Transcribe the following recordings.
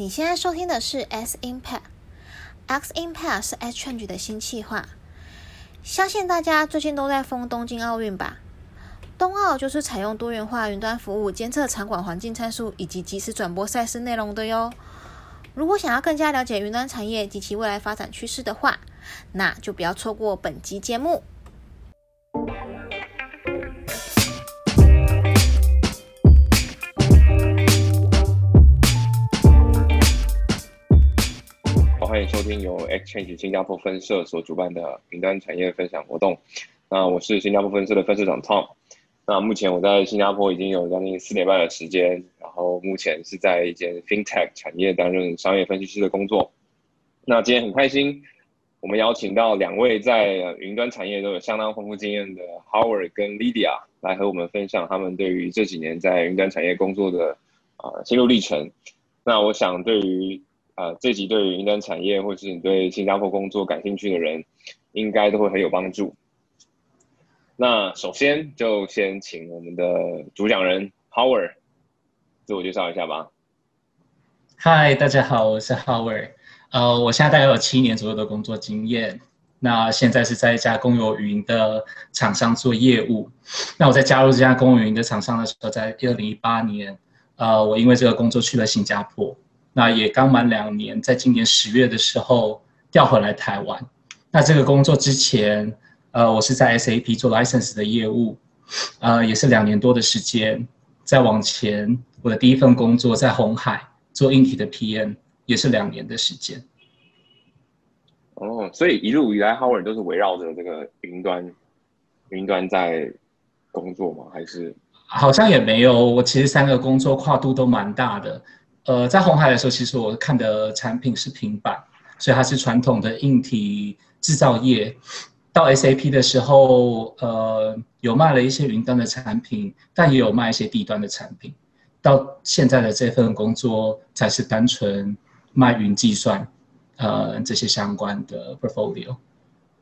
你现在收听的是 X Impact，X Impact 是 X Change 的新企划。相信大家最近都在疯东京奥运吧？冬奥就是采用多元化云端服务，监测场馆环境参数以及及时转播赛事内容的哟。如果想要更加了解云端产业及其未来发展趋势的话，那就不要错过本集节目。欢迎收听由 Exchange 新加坡分社所主办的云端产业分享活动。那我是新加坡分社的分社长 Tom。那目前我在新加坡已经有将近四年半的时间，然后目前是在一间 FinTech 产业担任商业分析师的工作。那今天很开心，我们邀请到两位在云端产业都有相当丰富经验的 Howard 跟 Lydia 来和我们分享他们对于这几年在云端产业工作的啊心路历程。那我想对于呃，这集对于云端产业或是你对新加坡工作感兴趣的人，应该都会很有帮助。那首先就先请我们的主讲人 Howard 自我介绍一下吧。Hi，大家好，我是 Howard。呃，我现在大概有七年左右的工作经验。那现在是在一家公有云的厂商做业务。那我在加入这家公有云的厂商的时候，在二零一八年，呃，我因为这个工作去了新加坡。那也刚满两年，在今年十月的时候调回来台湾。那这个工作之前，呃，我是在 SAP 做 license 的业务，呃，也是两年多的时间。再往前，我的第一份工作在红海做硬体的 PM，也是两年的时间。哦，所以一路以来，Howard 都是围绕着这个云端，云端在工作吗？还是？好像也没有，我其实三个工作跨度都蛮大的。呃，在红海的时候，其实我看的产品是平板，所以它是传统的硬体制造业。到 SAP 的时候，呃，有卖了一些云端的产品，但也有卖一些低端的产品。到现在的这份工作，才是单纯卖云计算，呃，这些相关的 portfolio。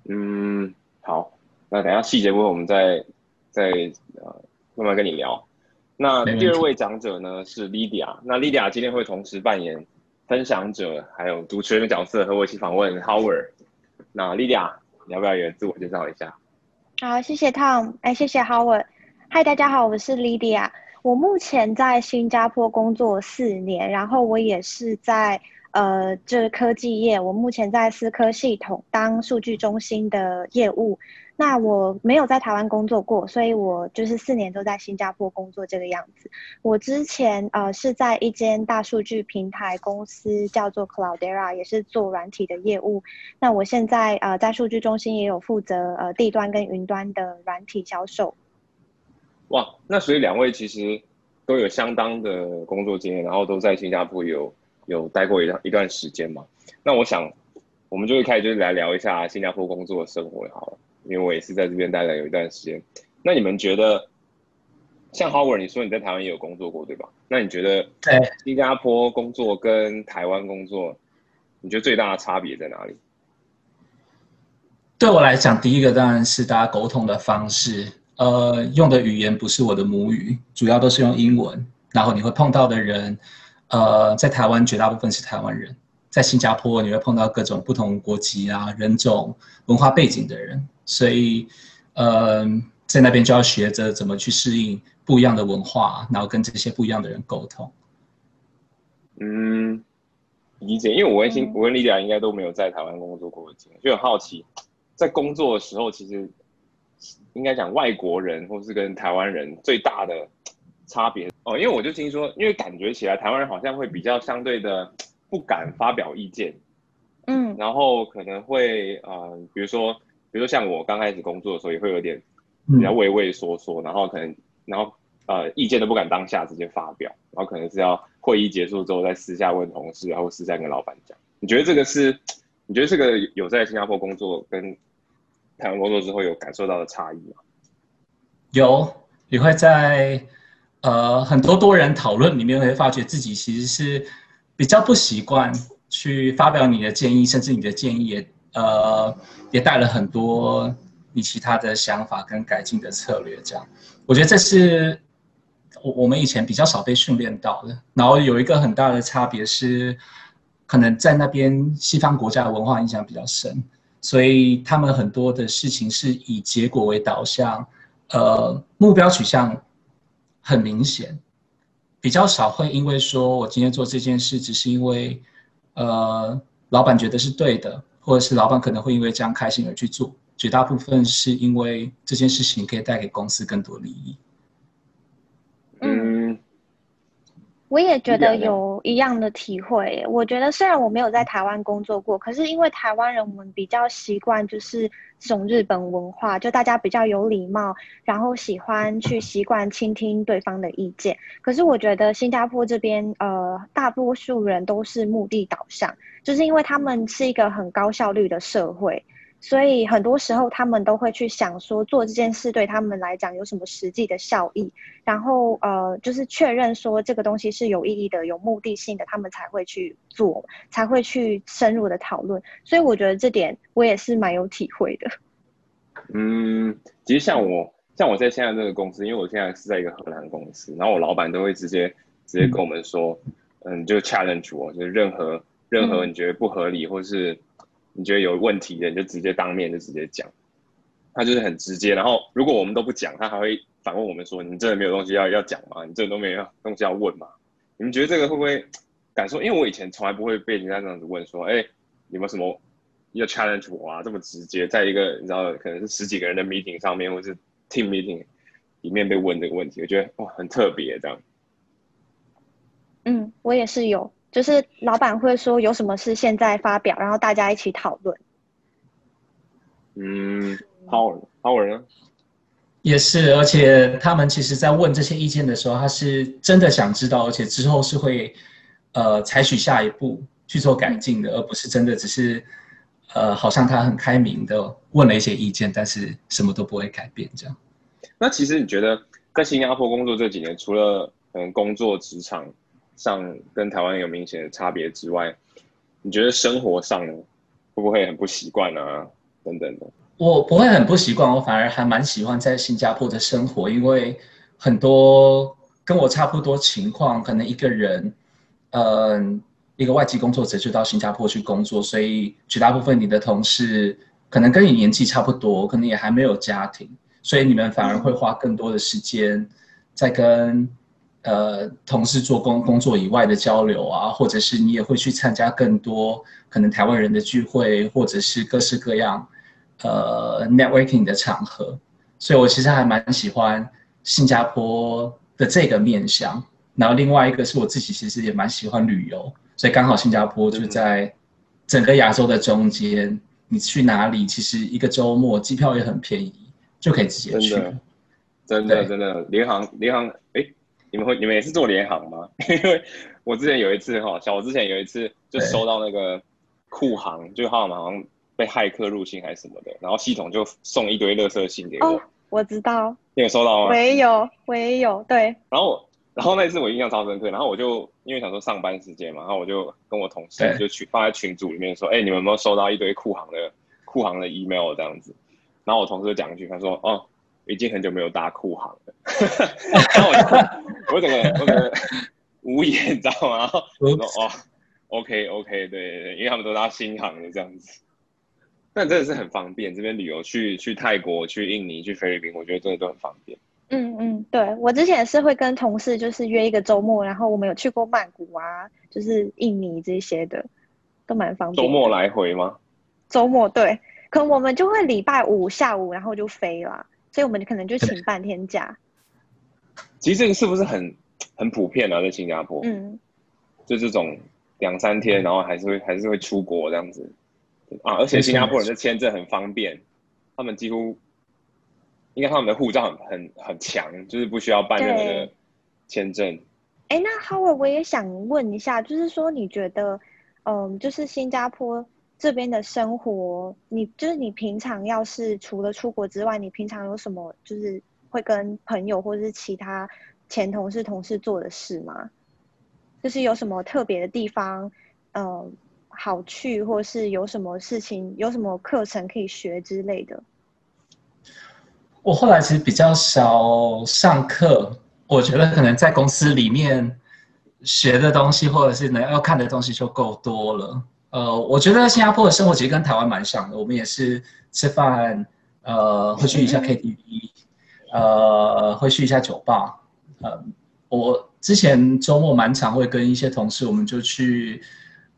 嗯，好，那等下细节部分我们再再呃慢慢跟你聊。那第二位讲者呢是 Lydia，那 Lydia 今天会同时扮演分享者还有主持人的角色，和我一起访问 Howard。那 Lydia，你要不要也自我介绍一下？好，谢谢 Tom，哎，谢谢 Howard。嗨，大家好，我是 Lydia。我目前在新加坡工作四年，然后我也是在呃，这科技业，我目前在思科系统当数据中心的业务。那我没有在台湾工作过，所以我就是四年都在新加坡工作这个样子。我之前呃是在一间大数据平台公司叫做 Cloudera，也是做软体的业务。那我现在呃在数据中心也有负责呃地端跟云端的软体销售。哇，那所以两位其实都有相当的工作经验，然后都在新加坡有有待过一段一段时间嘛。那我想我们就会开始就是来聊一下新加坡工作生活好了。因为我也是在这边待了有一段时间，那你们觉得，像 Howard，你说你在台湾也有工作过，对吧？那你觉得，在新加坡工作跟台湾工作，你觉得最大的差别在哪里？对我来讲，第一个当然是大家沟通的方式，呃，用的语言不是我的母语，主要都是用英文，然后你会碰到的人，呃，在台湾绝大部分是台湾人。在新加坡，你会碰到各种不同国籍啊、人种、文化背景的人，所以，嗯，在那边就要学着怎么去适应不一样的文化，然后跟这些不一样的人沟通。嗯，理解。因为我跟新我跟丽亚应该都没有在台湾工作过的经验，就很好奇，在工作的时候，其实应该讲外国人或是跟台湾人最大的差别哦。因为我就听说，因为感觉起来台湾人好像会比较相对的。不敢发表意见，嗯，然后可能会呃，比如说，比如说像我刚开始工作的时候，也会有点比较畏畏缩缩，然后可能，然后呃，意见都不敢当下直接发表，然后可能是要会议结束之后再私下问同事，然后私下跟老板讲。你觉得这个是？你觉得这个有在新加坡工作跟台湾工作之后有感受到的差异吗？有，你会在呃很多多人讨论里面会发觉自己其实是。比较不习惯去发表你的建议，甚至你的建议也呃也带了很多你其他的想法跟改进的策略。这样，我觉得这是我我们以前比较少被训练到的。然后有一个很大的差别是，可能在那边西方国家的文化影响比较深，所以他们很多的事情是以结果为导向，呃，目标取向很明显，比较少会因为说我今天做这件事只是因为，呃，老板觉得是对的，或者是老板可能会因为这样开心而去做。绝大部分是因为这件事情可以带给公司更多利益。嗯，我也觉得有一样的体会。我觉得虽然我没有在台湾工作过，可是因为台湾人我们比较习惯就是这种日本文化，就大家比较有礼貌，然后喜欢去习惯倾听对方的意见。可是我觉得新加坡这边，呃，大多数人都是目的导向，就是因为他们是一个很高效率的社会。所以很多时候，他们都会去想说，做这件事对他们来讲有什么实际的效益，然后呃，就是确认说这个东西是有意义的、有目的性的，他们才会去做，才会去深入的讨论。所以我觉得这点我也是蛮有体会的。嗯，其实像我，像我在现在这个公司，因为我现在是在一个荷兰公司，然后我老板都会直接直接跟我们说，嗯，就 challenge 我，就是任何任何你觉得不合理或是。你觉得有问题的，你就直接当面就直接讲，他就是很直接。然后如果我们都不讲，他还会反问我们说：“你真的没有东西要要讲吗？你真的都没有东西要问吗？”你们觉得这个会不会感受？因为我以前从来不会被人家这样子问说：“哎，有没有什么要 challenge 我啊？”这么直接，在一个你知道可能是十几个人的 meeting 上面，或是 team meeting 里面被问这个问题，我觉得哇，很特别这样。嗯，我也是有。就是老板会说有什么事现在发表，然后大家一起讨论。嗯，Power，Power 呢？也是，而且他们其实在问这些意见的时候，他是真的想知道，而且之后是会呃采取下一步去做改进的，而不是真的只是呃好像他很开明的问了一些意见，但是什么都不会改变这样。那其实你觉得在新加坡工作这几年，除了嗯工作职场？上跟台湾有明显的差别之外，你觉得生活上呢会不会很不习惯啊？等等的，我不会很不习惯，我反而还蛮喜欢在新加坡的生活，因为很多跟我差不多情况，可能一个人，嗯，一个外籍工作者就到新加坡去工作，所以绝大部分你的同事可能跟你年纪差不多，可能也还没有家庭，所以你们反而会花更多的时间在跟。呃，同事做工工作以外的交流啊，或者是你也会去参加更多可能台湾人的聚会，或者是各式各样呃 networking 的场合，所以我其实还蛮喜欢新加坡的这个面向。然后另外一个是我自己其实也蛮喜欢旅游，所以刚好新加坡就在整个亚洲的中间，你去哪里其实一个周末机票也很便宜，就可以直接去。真的，真的，真的，联航，联航，哎。你们会你们也是做联行吗？因为我之前有一次哈，像我之前有一次就收到那个库航，就好像被骇客入侵还是什么的，然后系统就送一堆垃圾信给我。哦，我知道。你有收到吗？我也有，我也有。对。然后，然后那一次我印象超深刻。然后我就因为想说上班时间嘛，然后我就跟我同事就群放在群组里面说：“哎，你们有没有收到一堆库航的库航的 email 这样子？”然后我同事就讲一句，他说：“哦。”已经很久没有搭酷航了，然后我我整个我整个无言，你知道吗？我说哦，OK OK，对对，因为他们都搭新航的这样子，但真的是很方便。这边旅游去去泰国、去印尼、去菲律宾，我觉得真的都很方便。嗯嗯，对我之前是会跟同事就是约一个周末，然后我们有去过曼谷啊，就是印尼这些的，都蛮方便。周末来回吗？周末对，可我们就会礼拜五下午然后就飞了。所以我们可能就请半天假。其实这个是不是很很普遍啊？在新加坡，嗯，就这种两三天，然后还是会还是会出国这样子啊。而且新加坡人的签证很方便，他们几乎应该他们的护照很很很强，就是不需要办任何的签证。哎，那 Howard，我也想问一下，就是说你觉得，嗯，就是新加坡。这边的生活，你就是你平常要是除了出国之外，你平常有什么就是会跟朋友或者是其他前同事、同事做的事吗？就是有什么特别的地方，嗯，好去，或是有什么事情、有什么课程可以学之类的？我后来其实比较少上课，我觉得可能在公司里面学的东西，或者是能要看的东西就够多了。呃，我觉得新加坡的生活其实跟台湾蛮像的，我们也是吃饭，呃，会去一下 KTV，呃，会去一下酒吧。呃，我之前周末蛮常会跟一些同事，我们就去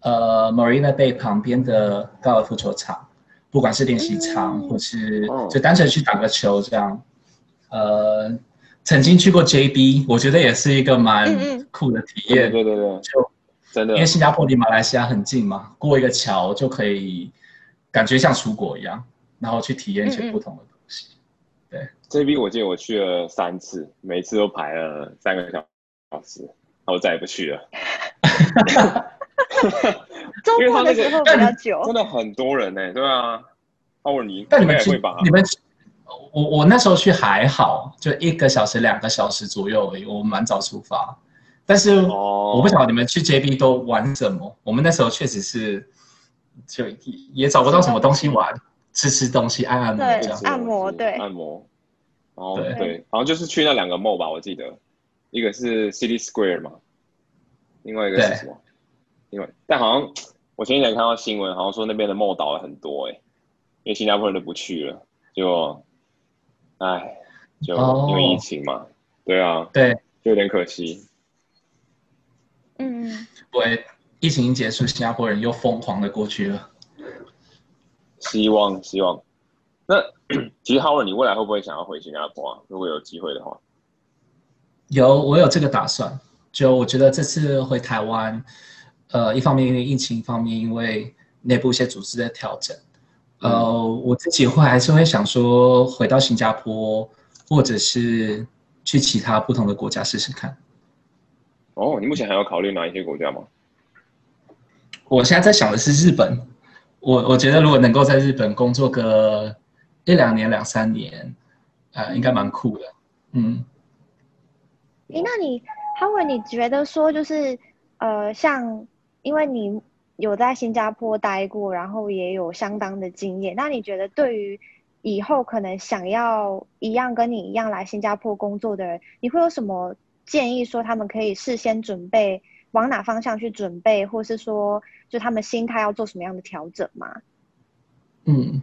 呃 Marina Bay 旁边的高尔夫球场，不管是练习场，或是就单纯去打个球这样。呃，曾经去过 JB，我觉得也是一个蛮酷的体验。对对对，就真的，因为新加坡离马来西亚很近嘛，过一个桥就可以，感觉像出国一样，然后去体验一些不同的东西。对，JB 我记得我去了三次，每次都排了三个小时，然后再也不去了。周末的时候比较久，真的很多人呢。对啊，哦，你，但你们会吧？你们。我我那时候去还好，就一个小时、两个小时左右而已。我蛮早出发，但是我不晓得你们去 JB 都玩什么。我们那时候确实是，就也找不到什么东西玩，吃吃东西、按按摩这样。按摩对，按摩。哦对，好像就是去那两个 mall 吧，我记得，一个是 City Square 嘛，另外一个是什么？因为但好像我前几天看到新闻，好像说那边的 mall 倒了很多哎，因为新加坡人都不去了，就。哎，就因为疫情嘛，对啊，对，就有点可惜。嗯，对，疫情一结束，新加坡人又疯狂的过去了。希望，希望。那 其实 Howard，你未来会不会想要回新加坡啊？如果有机会的话。有，我有这个打算。就我觉得这次回台湾，呃，一方面因为疫情，一方面因为内部一些组织的调整。呃，我自己会还是会想说，回到新加坡，或者是去其他不同的国家试试看。哦，你目前还要考虑哪一些国家吗？我现在在想的是日本。我我觉得如果能够在日本工作个一两年、两三年，呃，应该蛮酷的。嗯。哎，那你 Howard，你觉得说就是呃，像因为你。有在新加坡待过，然后也有相当的经验。那你觉得对于以后可能想要一样跟你一样来新加坡工作的人，你会有什么建议？说他们可以事先准备往哪方向去准备，或是说就他们心态要做什么样的调整吗？嗯，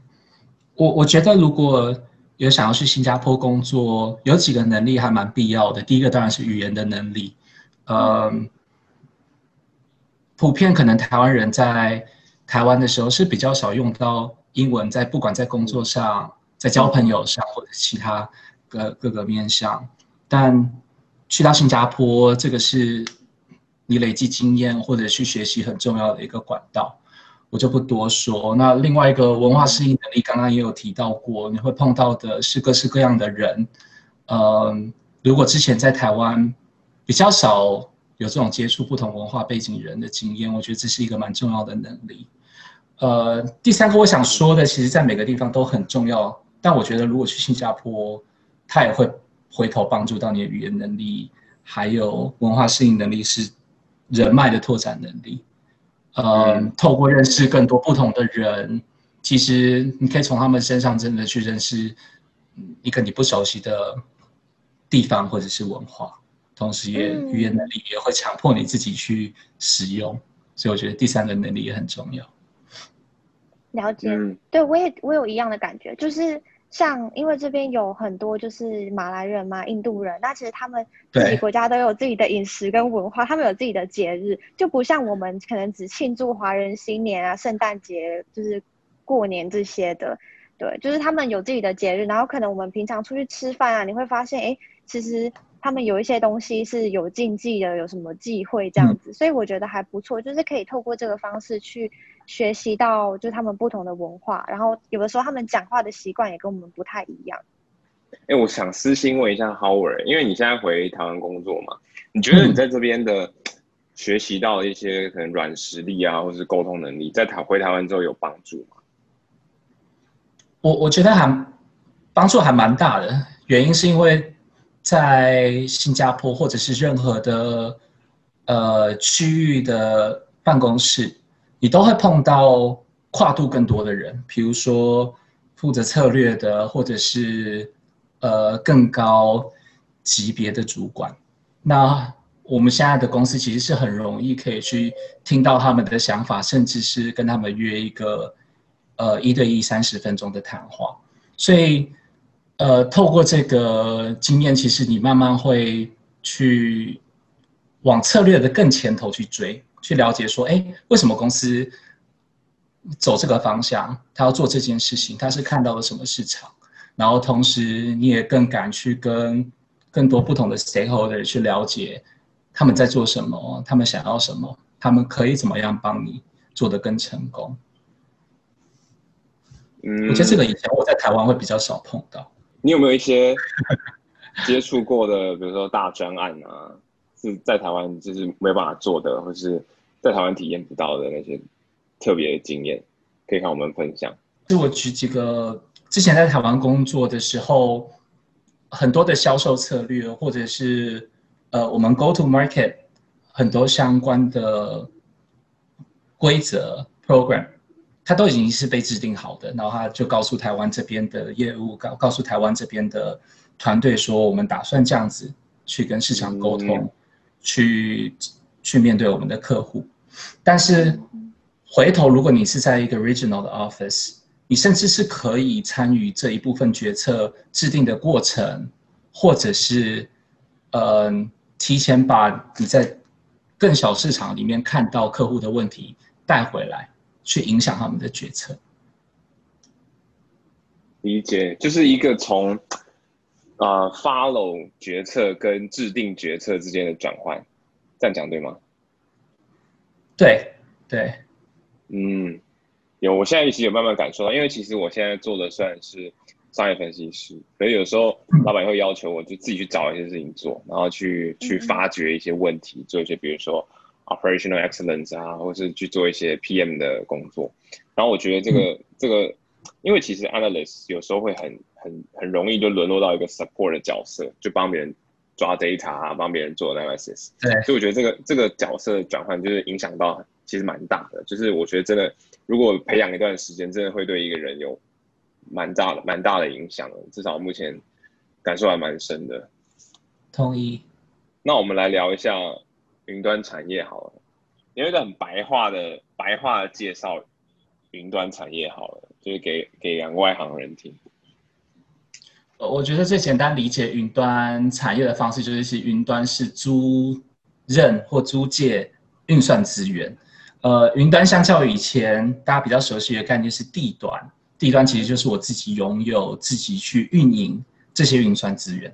我我觉得如果有想要去新加坡工作，有几个能力还蛮必要的。第一个当然是语言的能力，嗯。普遍可能台湾人在台湾的时候是比较少用到英文，在不管在工作上、在交朋友上或者其他各各个面向，但去到新加坡，这个是你累积经验或者去学习很重要的一个管道，我就不多说。那另外一个文化适应能力，刚刚也有提到过，你会碰到的是各式各样的人。嗯，如果之前在台湾比较少。有这种接触不同文化背景人的经验，我觉得这是一个蛮重要的能力。呃，第三个我想说的，其实在每个地方都很重要，但我觉得如果去新加坡，它也会回头帮助到你的语言能力，还有文化适应能力，是人脉的拓展能力。呃，透过认识更多不同的人，其实你可以从他们身上真的去认识一个你不熟悉的地方或者是文化。同时，也语言能力也会强迫你自己去使用，所以我觉得第三个能力也很重要。了解，对我也我有一样的感觉，就是像因为这边有很多就是马来人嘛、印度人，那其实他们自己国家都有自己的饮食跟文化，他们有自己的节日，就不像我们可能只庆祝华人新年啊、圣诞节，就是过年这些的。对，就是他们有自己的节日，然后可能我们平常出去吃饭啊，你会发现，哎，其实。他们有一些东西是有禁忌的，有什么忌讳这样子，所以我觉得还不错，就是可以透过这个方式去学习到，就他们不同的文化，然后有的时候他们讲话的习惯也跟我们不太一样。哎，我想私心问一下 Howard，因为你现在回台湾工作嘛，你觉得你在这边的学习到一些可能软实力啊，或是沟通能力，在台回台湾之后有帮助吗？我我觉得还帮助还蛮大的，原因是因为。在新加坡或者是任何的呃区域的办公室，你都会碰到跨度更多的人，比如说负责策略的，或者是呃更高级别的主管。那我们现在的公司其实是很容易可以去听到他们的想法，甚至是跟他们约一个呃一对一三十分钟的谈话。所以，呃，透过这个经验，其实你慢慢会去往策略的更前头去追，去了解说，哎，为什么公司走这个方向，他要做这件事情，他是看到了什么市场，然后同时你也更敢去跟更多不同的 stakeholder 去了解。他们在做什么？他们想要什么？他们可以怎么样帮你做得更成功？嗯，我觉得这个以前我在台湾会比较少碰到。你有没有一些接触过的，比如说大专案啊，是在台湾就是没有办法做的，或是在台湾体验不到的那些特别的经验，可以跟我们分享？就我举几个之前在台湾工作的时候，很多的销售策略，或者是。呃，我们 go to market 很多相关的规则 program，它都已经是被制定好的，然后他就告诉台湾这边的业务，告告诉台湾这边的团队说，我们打算这样子去跟市场沟通，去去面对我们的客户。但是回头，如果你是在一个 regional 的 office，你甚至是可以参与这一部分决策制定的过程，或者是嗯。提前把你在更小市场里面看到客户的问题带回来，去影响他们的决策。理解，就是一个从啊 follow 决策跟制定决策之间的转换，这样讲对吗？对对，嗯，有，我现在其实有慢慢感受到，因为其实我现在做的算是。商业分析师，所以有时候老板会要求我就自己去找一些事情做，然后去去发掘一些问题，做一些比如说 operational excellence 啊，或是去做一些 PM 的工作。然后我觉得这个这个，因为其实 analyst 有时候会很很很容易就沦落到一个 support 的角色，就帮别人抓 data 啊，帮别人做 analysis。对，所以我觉得这个这个角色转换就是影响到其实蛮大的。就是我觉得真的，如果培养一段时间，真的会对一个人有。蛮大的，蛮大的影响的至少目前感受还蛮深的。同意。那我们来聊一下云端产业好了，有一个很白话的白话的介绍云端产业好了，就是给给两个外行人听。我觉得最简单理解云端产业的方式，就是是云端是租任或租借运算资源。呃，云端相较于以前大家比较熟悉的概念是地端。地端其实就是我自己拥有、自己去运营这些运算资源。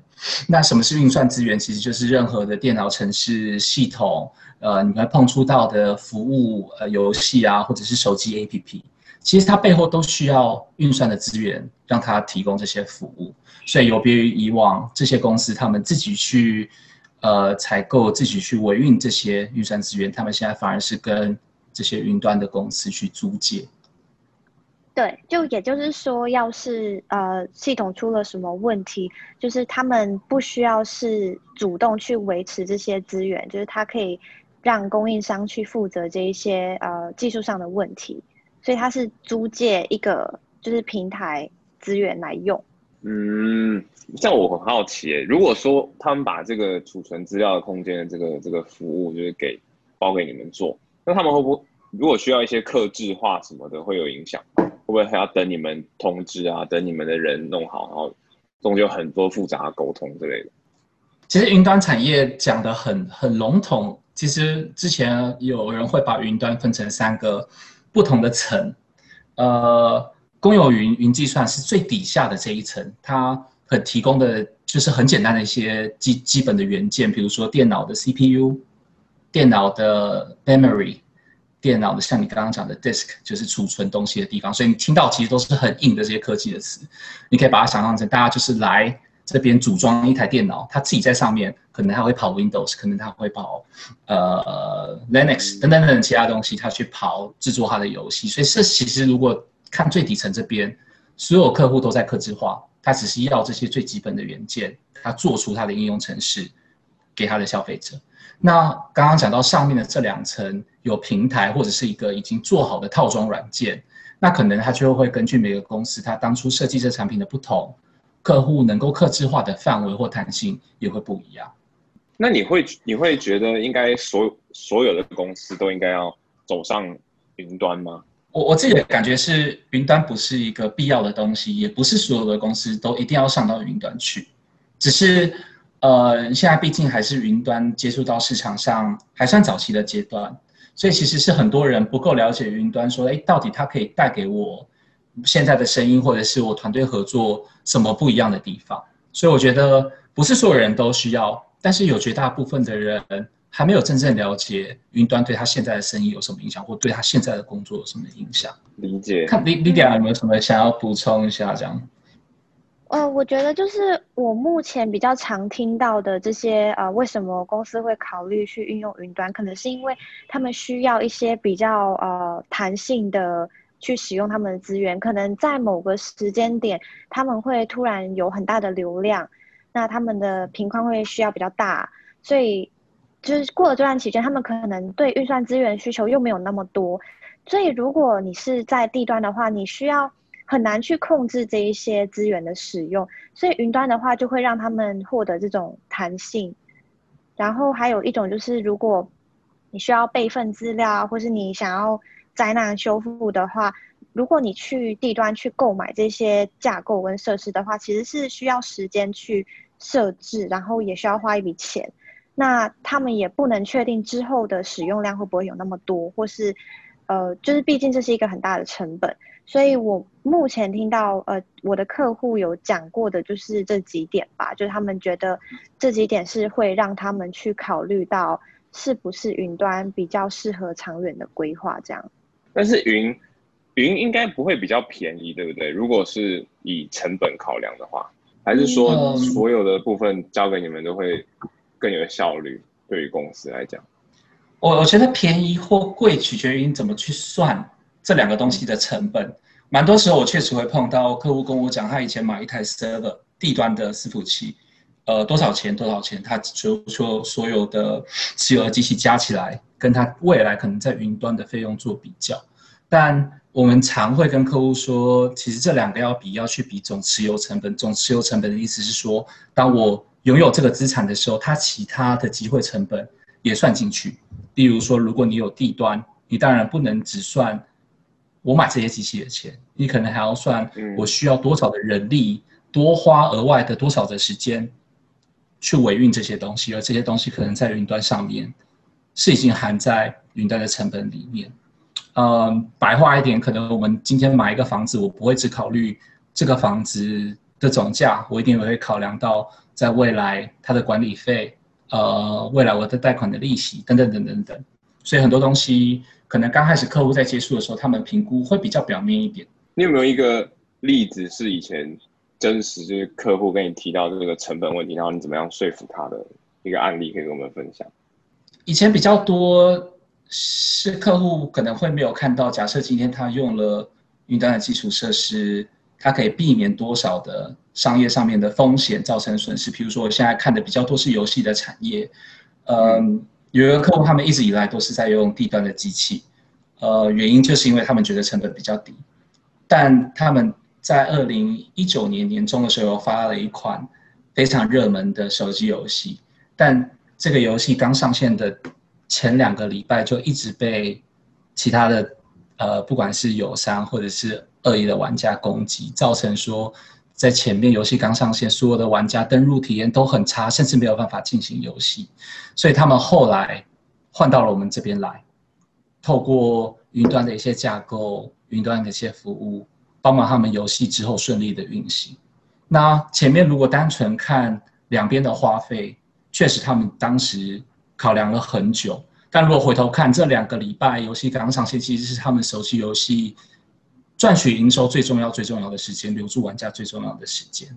那什么是运算资源？其实就是任何的电脑城市系统，呃，你会碰触到的服务、呃，游戏啊，或者是手机 APP，其实它背后都需要运算的资源，让它提供这些服务。所以有别于以往这些公司，他们自己去呃采购、自己去维运这些运算资源，他们现在反而是跟这些云端的公司去租借。对，就也就是说，要是呃系统出了什么问题，就是他们不需要是主动去维持这些资源，就是他可以让供应商去负责这一些呃技术上的问题，所以它是租借一个就是平台资源来用。嗯，像我很好奇，如果说他们把这个储存资料的空间的这个这个服务就是给包给你们做，那他们会不会如果需要一些克制化什么的，会有影响？会不会还要等你们通知啊？等你们的人弄好，然后中间有很多复杂的沟通之类的。其实云端产业讲的很很笼统。其实之前有人会把云端分成三个不同的层。呃，公有云云计算是最底下的这一层，它很提供的就是很简单的一些基基本的元件，比如说电脑的 CPU、电脑的 memory。电脑的像你刚刚讲的 disk 就是储存东西的地方，所以你听到其实都是很硬的这些科技的词，你可以把它想象成大家就是来这边组装一台电脑，他自己在上面可能他会跑 Windows，可能他会跑呃 Linux 等等等其他东西，他去跑制作他的游戏。所以这其实如果看最底层这边，所有客户都在客制化，他只是要这些最基本的元件，他做出他的应用程式给他的消费者。那刚刚讲到上面的这两层有平台或者是一个已经做好的套装软件，那可能他就会根据每个公司他当初设计这产品的不同，客户能够克制化的范围或弹性也会不一样。那你会你会觉得应该所所有的公司都应该要走上云端吗？我我自己的感觉是，云端不是一个必要的东西，也不是所有的公司都一定要上到云端去。只是呃，现在毕竟还是云端接触到市场上还算早期的阶段，所以其实是很多人不够了解云端，说哎，到底它可以带给我现在的声音，或者是我团队合作什么不一样的地方。所以我觉得不是所有人都需要。但是有绝大部分的人还没有真正了解云端对他现在的生意有什么影响，或对他现在的工作有什么影响。理解。看李李迪亚有没有什么想要补充一下？这样。呃，我觉得就是我目前比较常听到的这些呃，为什么公司会考虑去运用云端？可能是因为他们需要一些比较呃弹性的去使用他们的资源，可能在某个时间点他们会突然有很大的流量。那他们的频宽会需要比较大，所以就是过了这段期间，他们可能对运算资源需求又没有那么多，所以如果你是在地端的话，你需要很难去控制这一些资源的使用，所以云端的话就会让他们获得这种弹性。然后还有一种就是，如果你需要备份资料，或是你想要灾难修复的话。如果你去地端去购买这些架构跟设施的话，其实是需要时间去设置，然后也需要花一笔钱。那他们也不能确定之后的使用量会不会有那么多，或是，呃，就是毕竟这是一个很大的成本。所以我目前听到，呃，我的客户有讲过的就是这几点吧，就是他们觉得这几点是会让他们去考虑到是不是云端比较适合长远的规划这样。但是云。云应该不会比较便宜，对不对？如果是以成本考量的话，还是说所有的部分交给你们都会更有效率？对于公司来讲，我我觉得便宜或贵取决于你怎么去算这两个东西的成本。蛮多时候我确实会碰到客户跟我讲，他以前买一台 server 地端的伺服器，呃，多少钱？多少钱？他就说所有的持有的机器加起来，跟他未来可能在云端的费用做比较，但。我们常会跟客户说，其实这两个要比，要去比总持有成本。总持有成本的意思是说，当我拥有这个资产的时候，它其他的机会成本也算进去。例如说，如果你有地端，你当然不能只算我买这些机器的钱，你可能还要算我需要多少的人力，多花额外的多少的时间去维运这些东西，而这些东西可能在云端上面是已经含在云端的成本里面。嗯，白话一点，可能我们今天买一个房子，我不会只考虑这个房子的总价，我一定也会考量到在未来它的管理费，呃，未来我的贷款的利息等等等等等。所以很多东西可能刚开始客户在接触的时候，他们评估会比较表面一点。你有没有一个例子是以前真实就是客户跟你提到这个成本问题，然后你怎么样说服他的一个案例，可以跟我们分享？以前比较多。是客户可能会没有看到，假设今天他用了云端的基础设施，它可以避免多少的商业上面的风险造成损失。比如说，我现在看的比较多是游戏的产业，嗯，有一个客户他们一直以来都是在用地端的机器，呃，原因就是因为他们觉得成本比较低，但他们在二零一九年年中的时候发了一款非常热门的手机游戏，但这个游戏刚上线的。前两个礼拜就一直被其他的呃，不管是友商或者是恶意的玩家攻击，造成说在前面游戏刚上线，所有的玩家登录体验都很差，甚至没有办法进行游戏。所以他们后来换到了我们这边来，透过云端的一些架构、云端的一些服务，帮忙他们游戏之后顺利的运行。那前面如果单纯看两边的花费，确实他们当时。考量了很久，但如果回头看这两个礼拜游戏刚上线，其实是他们熟悉游戏赚取营收最重要、最重要的时间，留住玩家最重要的时间。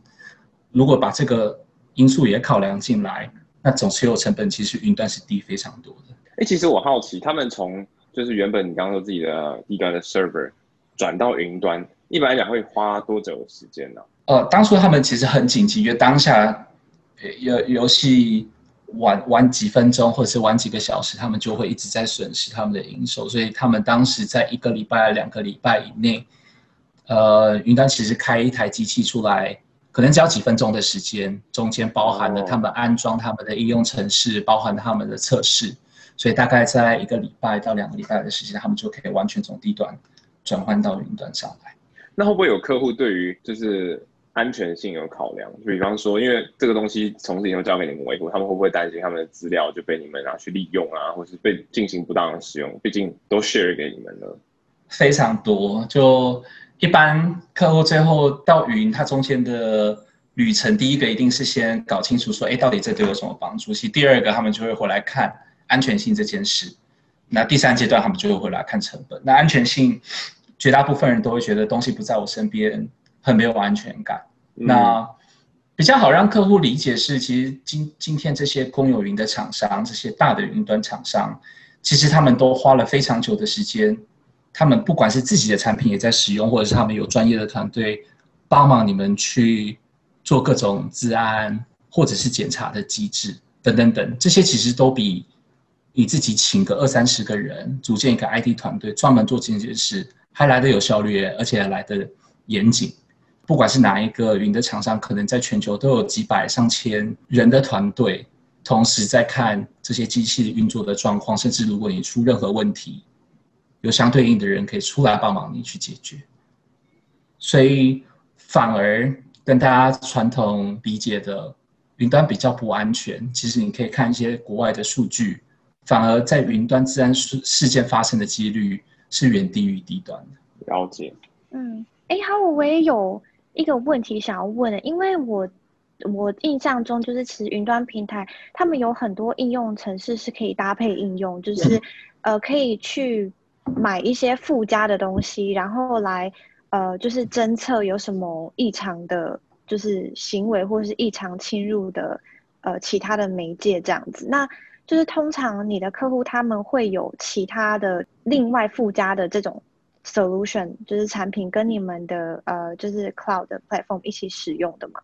如果把这个因素也考量进来，那总持有成本其实云端是低非常多的。哎，其实我好奇，他们从就是原本你刚刚说自己的低端的 server 转到云端，一般来讲会花多久的时间呢？呃，当初他们其实很紧急，因为当下游游戏。玩玩几分钟，或者是玩几个小时，他们就会一直在损失他们的营收。所以他们当时在一个礼拜、两个礼拜以内，呃，云端其实开一台机器出来，可能只要几分钟的时间，中间包含了他们安装他们的应用程式，包含他们的测试，所以大概在一个礼拜到两个礼拜的时间，他们就可以完全从低端转换到云端上来。那会不会有客户对于就是安全性有考量？比方说，因为这个东西从此以后交给你们维护，他们会不会担心他们的资料就被你们拿去利用啊，或是被进行不当的使用？毕竟都 share 给你们了。非常多，就一般客户最后到云，它中间的旅程，第一个一定是先搞清楚说，哎，到底这对有什么帮助？其第二个，他们就会回来看安全性这件事。那第三阶段，他们就会回来看成本。那安全性，绝大部分人都会觉得东西不在我身边，很没有安全感。那比较好让客户理解是，其实今今天这些公有云的厂商，这些大的云端厂商，其实他们都花了非常久的时间。他们不管是自己的产品也在使用，或者是他们有专业的团队帮忙你们去做各种治安或者是检查的机制等等等，这些其实都比你自己请个二三十个人组建一个 IT 团队专门做这件事还来得有效率，而且来得严谨。不管是哪一个云的厂商，可能在全球都有几百上千人的团队，同时在看这些机器运作的状况，甚至如果你出任何问题。有相对应的人可以出来帮忙你去解决，所以反而跟大家传统理解的云端比较不安全。其实你可以看一些国外的数据，反而在云端自然事事件发生的几率是远低于低端的。了解。嗯，哎，好，我也有一个问题想要问的，因为我我印象中就是其实云端平台他们有很多应用程式是可以搭配应用，就是呃可以去。买一些附加的东西，然后来，呃，就是侦测有什么异常的，就是行为或者是异常侵入的，呃，其他的媒介这样子。那就是通常你的客户他们会有其他的另外附加的这种 solution，就是产品跟你们的呃，就是 cloud platform 一起使用的吗？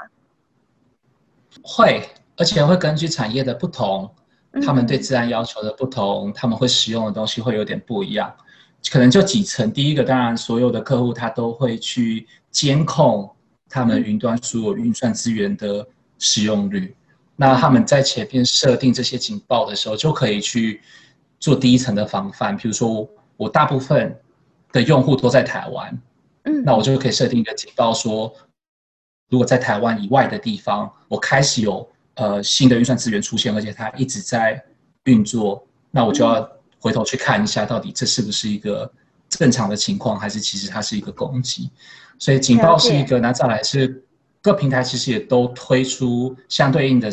会，而且会根据产业的不同，他们对自然要求的不同，他们会使用的东西会有点不一样。可能就几层，第一个当然所有的客户他都会去监控他们云端所有运算资源的使用率。那他们在前面设定这些警报的时候，就可以去做第一层的防范。比如说，我大部分的用户都在台湾，嗯，那我就可以设定一个警报，说如果在台湾以外的地方，我开始有呃新的运算资源出现，而且它一直在运作，那我就要。回头去看一下，到底这是不是一个正常的情况，还是其实它是一个攻击？所以警报是一个，那再来是各平台其实也都推出相对应的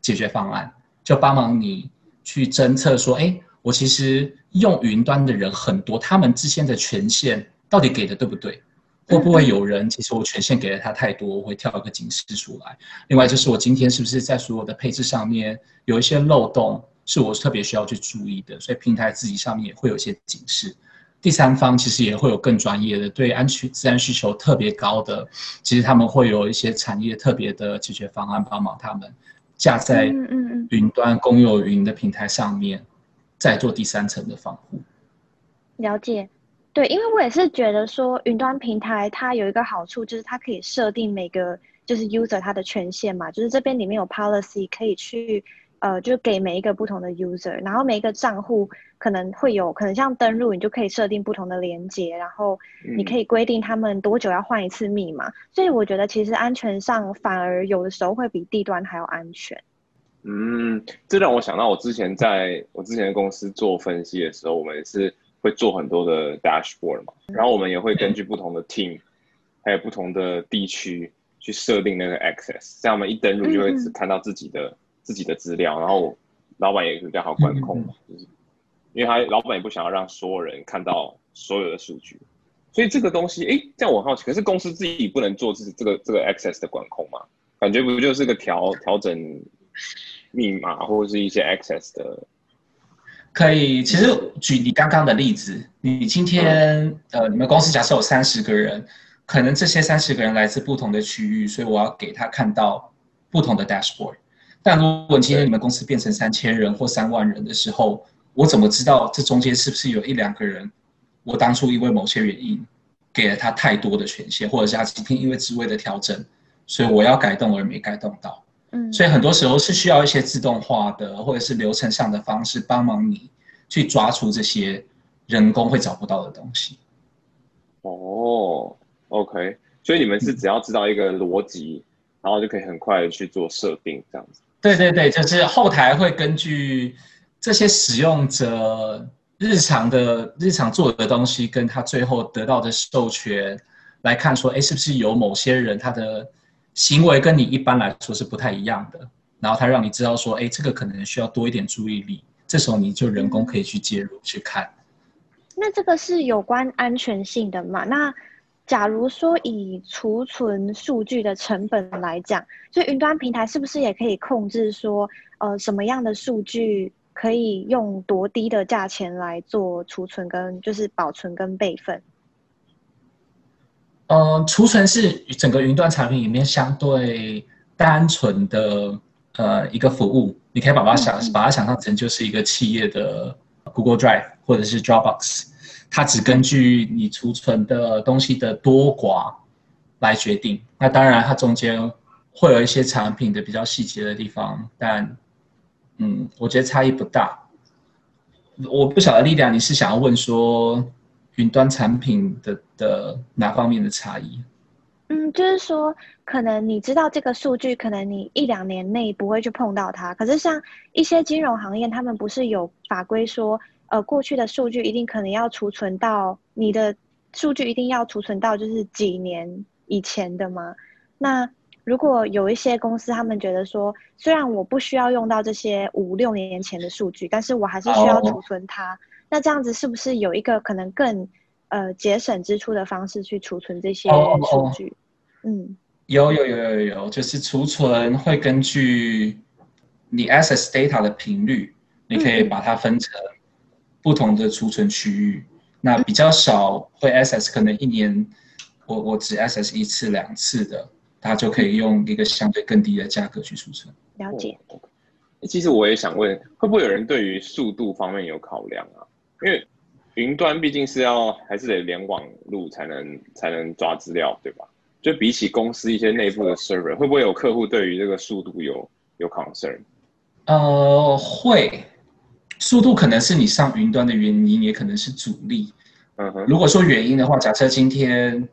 解决方案，就帮忙你去侦测说，哎，我其实用云端的人很多，他们之间的权限到底给的对不对？会不会有人其实我权限给了他太多，我会跳一个警示出来？另外就是我今天是不是在所有的配置上面有一些漏洞？是我特别需要去注意的，所以平台自己上面也会有一些警示。第三方其实也会有更专业的，对安全、自然需求特别高的，其实他们会有一些产业特别的解决方案，帮忙他们架在云端公有云的平台上面，再做第三层的防护。了解，对，因为我也是觉得说，云端平台它有一个好处，就是它可以设定每个就是 user 它的权限嘛，就是这边里面有 policy 可以去。呃，就给每一个不同的 user，然后每一个账户可能会有可能像登录，你就可以设定不同的连接，然后你可以规定他们多久要换一次密码。所以我觉得其实安全上反而有的时候会比地端还要安全。嗯，这让我想到我之前在我之前的公司做分析的时候，我们是会做很多的 dashboard 嘛，然后我们也会根据不同的 team，还有不同的地区去设定那个 access，这样我们一登录就会只看到自己的。自己的资料，然后老板也比较好管控嘛，就是因为他老板也不想要让所有人看到所有的数据，所以这个东西，哎，这样我好奇，可是公司自己不能做这这个这个 access 的管控嘛？感觉不就是个调调整密码或者是一些 access 的？可以，其实举你刚刚的例子，你今天呃，你们公司假设有三十个人，可能这些三十个人来自不同的区域，所以我要给他看到不同的 dashboard。但如果今天你们公司变成三千人或三万人的时候，我怎么知道这中间是不是有一两个人，我当初因为某些原因给了他太多的权限，或者是他今天因为职位的调整所以我要改动而没改动到。嗯，所以很多时候是需要一些自动化的或者是流程上的方式帮忙你去抓出这些人工会找不到的东西。哦，OK，所以你们是只要知道一个逻辑，然后就可以很快的去做设定，这样子。对对对，就是后台会根据这些使用者日常的日常做的东西，跟他最后得到的授权来看，说，哎，是不是有某些人他的行为跟你一般来说是不太一样的，然后他让你知道说，哎，这个可能需要多一点注意力，这时候你就人工可以去介入去看。那这个是有关安全性的嘛？那假如说以储存数据的成本来讲，就云端平台是不是也可以控制说，呃，什么样的数据可以用多低的价钱来做储存跟就是保存跟备份？嗯，储存是整个云端产品里面相对单纯的呃一个服务，你可以把它想把它想象成就是一个企业的 Google Drive 或者是 Dropbox。它只根据你储存的东西的多寡来决定。那当然，它中间会有一些产品的比较细节的地方，但嗯，我觉得差异不大。我不晓得丽良，你是想要问说云端产品的的哪方面的差异？嗯，就是说，可能你知道这个数据，可能你一两年内不会去碰到它。可是像一些金融行业，他们不是有法规说？呃，过去的数据一定可能要储存到你的数据一定要储存到就是几年以前的吗？那如果有一些公司他们觉得说，虽然我不需要用到这些五六年前的数据，但是我还是需要储存它，那这样子是不是有一个可能更呃节省支出的方式去储存这些数据？嗯，有有有有有，就是储存会根据你 access data 的频率，你可以把它分成。不同的储存区域，那比较少会 access，可能一年我我只 access 一次两次的，它就可以用一个相对更低的价格去储存。了解。其实我也想问，会不会有人对于速度方面有考量啊？因为云端毕竟是要还是得连网路才能才能抓资料，对吧？就比起公司一些内部的 server，会不会有客户对于这个速度有有 concern？呃，会。速度可能是你上云端的原因，也可能是阻力。嗯哼。如果说原因的话，假设今天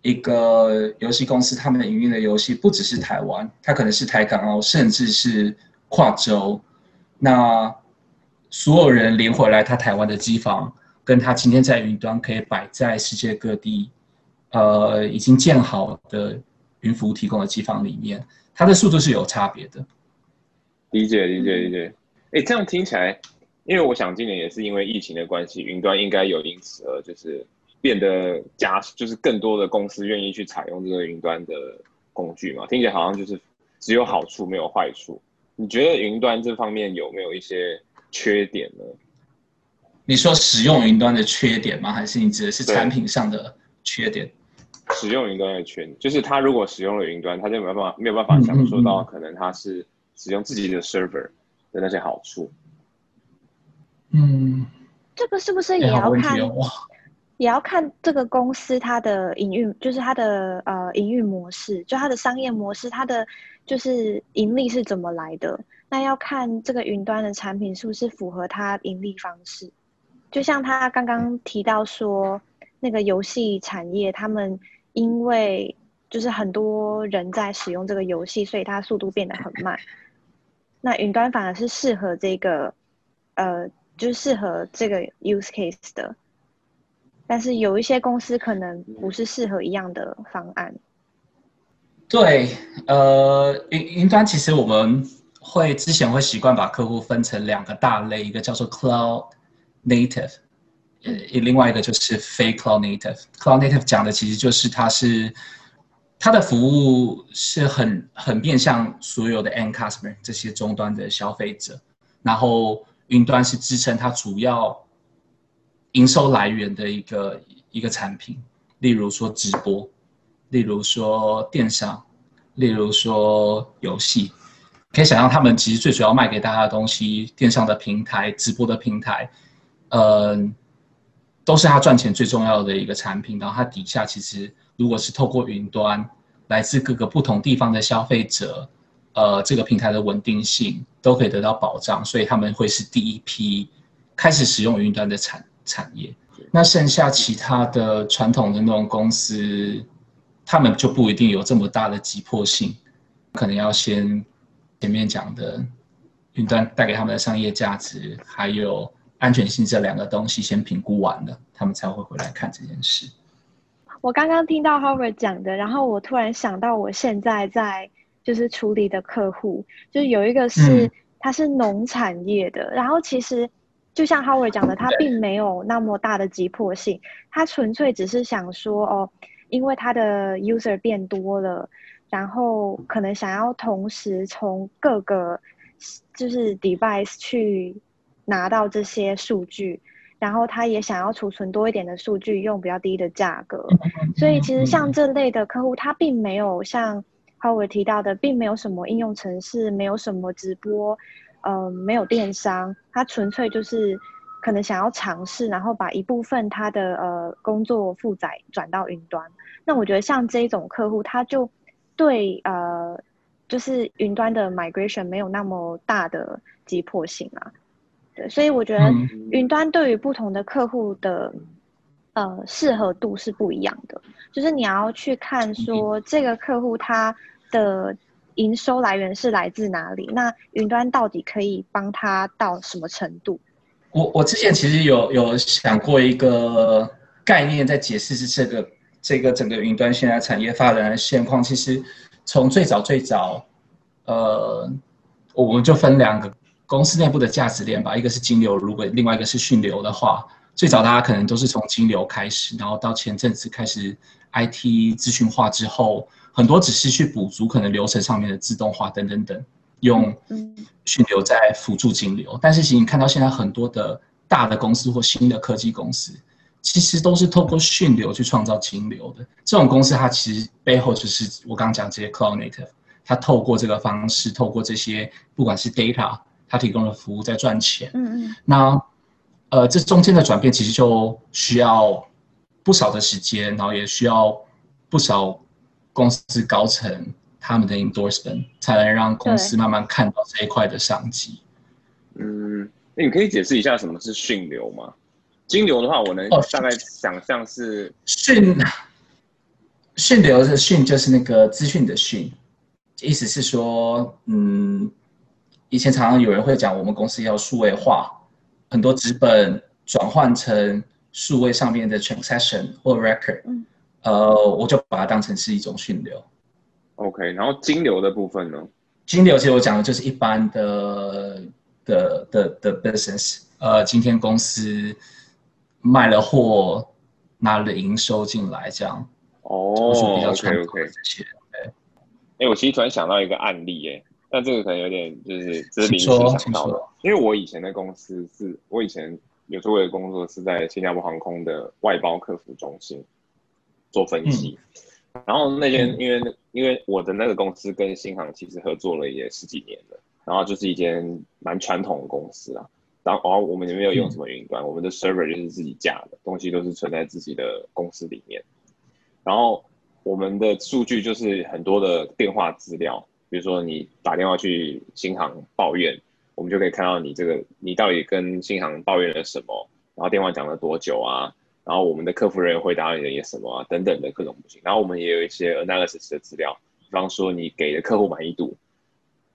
一个游戏公司他们的营运的游戏不只是台湾，它可能是台港澳，甚至是跨州。那所有人连回来，他台湾的机房跟他今天在云端可以摆在世界各地，呃，已经建好的云服务提供的机房里面，它的速度是有差别的。理解，理解，理解。哎，这样听起来。因为我想今年也是因为疫情的关系，云端应该有因此而就是变得加，就是更多的公司愿意去采用这个云端的工具嘛。听起来好像就是只有好处没有坏处。你觉得云端这方面有没有一些缺点呢？你说使用云端的缺点吗？还是你指的是产品上的缺点？使用云端的缺点就是他如果使用了云端，他就没有办法没有办法享受到可能他是使用自己的 server 的那些好处。嗯，这个是不是也要看？也要看这个公司它的营运，就是它的呃营运模式，就它的商业模式，它的就是盈利是怎么来的？那要看这个云端的产品是不是符合它盈利方式。就像他刚刚提到说，那个游戏产业，他们因为就是很多人在使用这个游戏，所以它速度变得很慢。那云端反而是适合这个呃。就是适合这个 use case 的，但是有一些公司可能不是适合一样的方案。对，呃，云云端其实我们会之前会习惯把客户分成两个大类，一个叫做 cloud native，呃，另外一个就是非 cloud native。cloud native 讲的其实就是它是它的服务是很很面向所有的 end customer 这些终端的消费者，然后。云端是支撑它主要营收来源的一个一个产品，例如说直播，例如说电商，例如说游戏，可以想象他们其实最主要卖给大家的东西，电商的平台、直播的平台，嗯，都是它赚钱最重要的一个产品。然后它底下其实如果是透过云端来自各个不同地方的消费者，呃，这个平台的稳定性都可以得到保障，所以他们会是第一批开始使用云端的产产业。那剩下其他的传统的那种公司，他们就不一定有这么大的急迫性，可能要先前面讲的云端带给他们的商业价值，还有安全性这两个东西先评估完了，他们才会回来看这件事。我刚刚听到 Howard 讲的，然后我突然想到，我现在在就是处理的客户，就是有一个是他是农产业的，然后其实。就像 Howard 讲的，他并没有那么大的急迫性，他纯粹只是想说，哦，因为他的 user 变多了，然后可能想要同时从各个就是 device 去拿到这些数据，然后他也想要储存多一点的数据，用比较低的价格。所以其实像这类的客户，他并没有像 Howard 提到的，并没有什么应用程式，没有什么直播。呃，没有电商，他纯粹就是可能想要尝试，然后把一部分他的呃工作负载转到云端。那我觉得像这种客户，他就对呃就是云端的 migration 没有那么大的急迫性啊。对，所以我觉得云端对于不同的客户的呃适合度是不一样的，就是你要去看说这个客户他的。营收来源是来自哪里？那云端到底可以帮他到什么程度？我我之前其实有有想过一个概念，在解释是这个这个整个云端现在产业发展的现况。其实从最早最早，呃，我们就分两个公司内部的价值链吧，一个是金流，如果另外一个是讯流的话，最早大家可能都是从金流开始，然后到前阵子开始 IT 资讯化之后。很多只是去补足可能流程上面的自动化等等等，用讯流在辅助金流。但是其实你看到现在很多的大的公司或新的科技公司，其实都是透过训流去创造金流的。这种公司它其实背后就是我刚刚讲这些 cloud native，它透过这个方式，透过这些不管是 data，它提供的服务在赚钱。嗯嗯。那呃，这中间的转变其实就需要不少的时间，然后也需要不少。公司高层他们的 endorsement 才能让公司慢慢看到这一块的商机。嗯，那你可以解释一下什么是训流吗？金流的话，我能大概想象是讯讯流的讯就是那个资讯的讯，意思是说，嗯，以前常常有人会讲我们公司要数位化，很多纸本转换成数位上面的 transaction 或 record。呃，我就把它当成是一种讯流。OK，然后金流的部分呢？金流其实我讲的就是一般的的的的 business。呃，今天公司卖了货，拿了营收进来，这样。哦，OK OK。这些，哎，我其实突然想到一个案例，哎，但这个可能有点就是这是临时想到的，因为我以前的公司是，我以前有做过的工作是在新加坡航空的外包客服中心。做分析，然后那间因为因为我的那个公司跟新航其实合作了也十几年了，然后就是一间蛮传统的公司啊。然后我们也没有用什么云端，我们的 server 就是自己架的东西，都是存在自己的公司里面。然后我们的数据就是很多的电话资料，比如说你打电话去新航抱怨，我们就可以看到你这个你到底跟新航抱怨了什么，然后电话讲了多久啊。然后我们的客服人员回答你的也什么啊等等的各种不行。然后我们也有一些 analysis 的资料，比方说你给的客户满意度，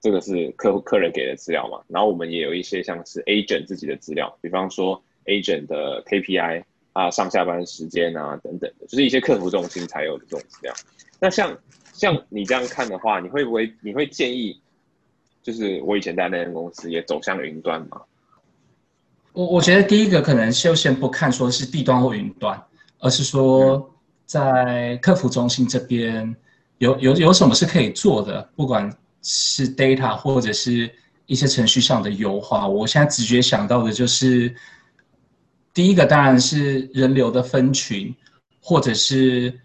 这个是客户客人给的资料嘛。然后我们也有一些像是 agent 自己的资料，比方说 agent 的 KPI 啊、上下班时间啊等等的，就是一些客服中心才有的这种资料。那像像你这样看的话，你会不会你会建议，就是我以前在那间公司也走向云端吗？我我觉得第一个可能就先不看说是地端或云端，而是说在客服中心这边有有有什么是可以做的，不管是 data 或者是一些程序上的优化。我现在直觉想到的就是第一个当然是人流的分群，或者是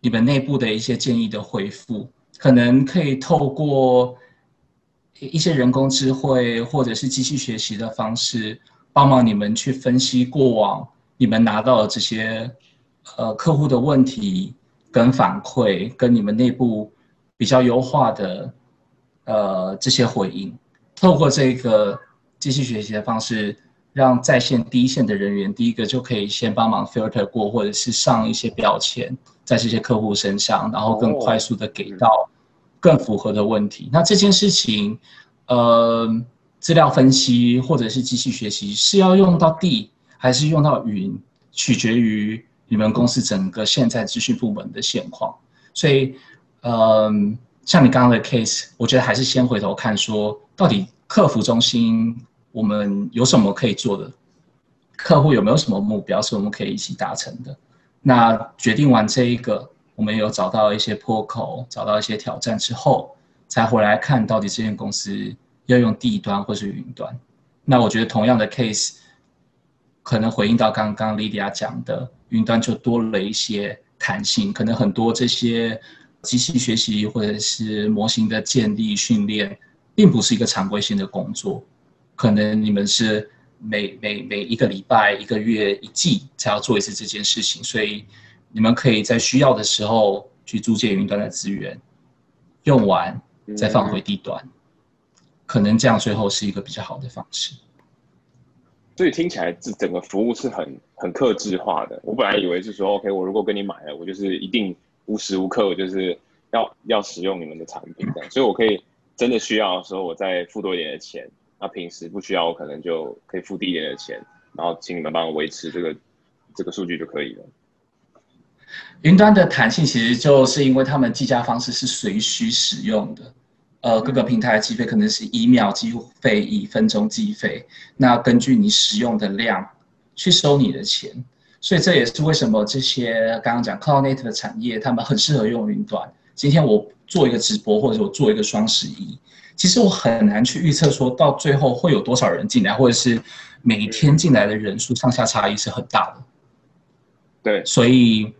你们内部的一些建议的回复，可能可以透过一些人工智慧或者是机器学习的方式。帮忙你们去分析过往你们拿到的这些呃客户的问题跟反馈，跟你们内部比较优化的呃这些回应，透过这个机器学习的方式，让在线第一线的人员，第一个就可以先帮忙 filter 过，或者是上一些标签在这些客户身上，然后更快速的给到更符合的问题。那这件事情，呃，资料分析或者是机器学习是要用到地还是用到云，取决于你们公司整个现在资讯部门的现况。所以，嗯，像你刚刚的 case，我觉得还是先回头看，说到底客服中心我们有什么可以做的，客户有没有什么目标是我们可以一起达成的。那决定完这一个，我们有找到一些破口，找到一些挑战之后，才回来看到底这间公司要用地端或是云端。那我觉得同样的 case，可能回应到刚刚 Lydia 讲的，云端就多了一些。弹性可能很多，这些机器学习或者是模型的建立训练，并不是一个常规性的工作，可能你们是每每每一个礼拜、一个月、一季才要做一次这件事情，所以你们可以在需要的时候去租借云端的资源，用完再放回地端，可能这样最后是一个比较好的方式。所以听起来这整个服务是很很克制化的。我本来以为是说，OK，我如果跟你买了，我就是一定无时无刻我就是要要使用你们的产品的，所以我可以真的需要的时候，我再付多一点的钱。那平时不需要，我可能就可以付低一点的钱，然后请你们帮我维持这个这个数据就可以了。云端的弹性其实就是因为他们计价方式是随需使用的。呃，各个平台的计费可能是以秒计费、以分钟计费，那根据你使用的量去收你的钱，所以这也是为什么这些刚刚讲 cloud native 的产业，他们很适合用云端。今天我做一个直播，或者我做一个双十一，其实我很难去预测说到最后会有多少人进来，或者是每天进来的人数上下差异是很大的。对，所以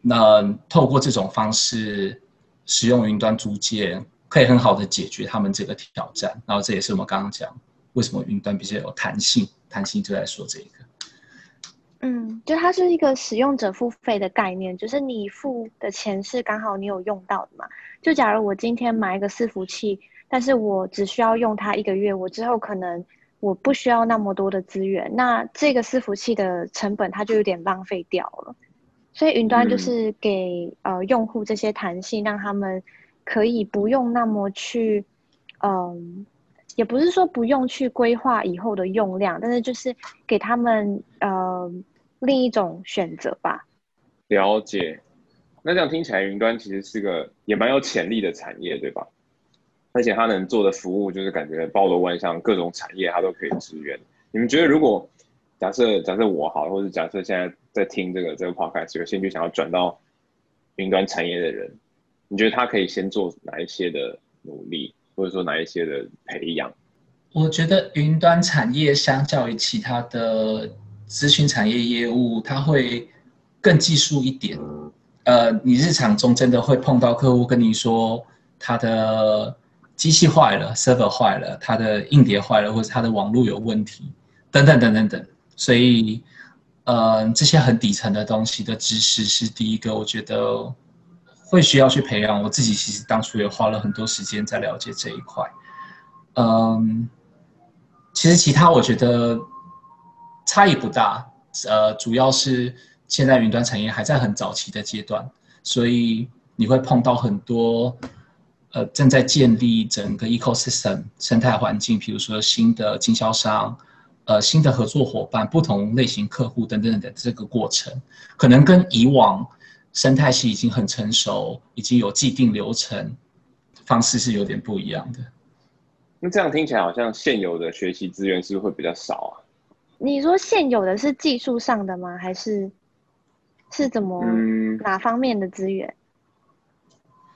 那透过这种方式使用云端租借。可以很好的解决他们这个挑战，然后这也是我们刚刚讲为什么云端比较有弹性，弹性就在说这个。嗯，就它是一个使用者付费的概念，就是你付的钱是刚好你有用到的嘛。就假如我今天买一个伺服器，但是我只需要用它一个月，我之后可能我不需要那么多的资源，那这个伺服器的成本它就有点浪费掉了。所以云端就是给呃用户这些弹性，让他们。可以不用那么去，嗯，也不是说不用去规划以后的用量，但是就是给他们呃另一种选择吧。了解，那这样听起来，云端其实是个也蛮有潜力的产业，对吧？而且它能做的服务就是感觉包罗万象，各种产业它都可以支援。你们觉得，如果假设假设我好，或者假设现在在听这个这个 podcast 有兴趣想要转到云端产业的人？你觉得他可以先做哪一些的努力，或者说哪一些的培养？我觉得云端产业相较于其他的咨询产业业务，它会更技术一点。呃，你日常中真的会碰到客户跟你说，他的机器坏了，server 坏了，他的硬碟坏了，或者他的网络有问题，等等等等等。所以，呃，这些很底层的东西的知识是第一个，我觉得。会需要去培养，我自己其实当初也花了很多时间在了解这一块。嗯，其实其他我觉得差异不大，呃，主要是现在云端产业还在很早期的阶段，所以你会碰到很多呃正在建立整个 ecosystem 生态环境，比如说新的经销商、呃新的合作伙伴、不同类型客户等等的这个过程，可能跟以往。生态系已经很成熟，已经有既定流程，方式是有点不一样的。那这样听起来好像现有的学习资源是不是会比较少啊？你说现有的是技术上的吗？还是是怎么哪方面的资源？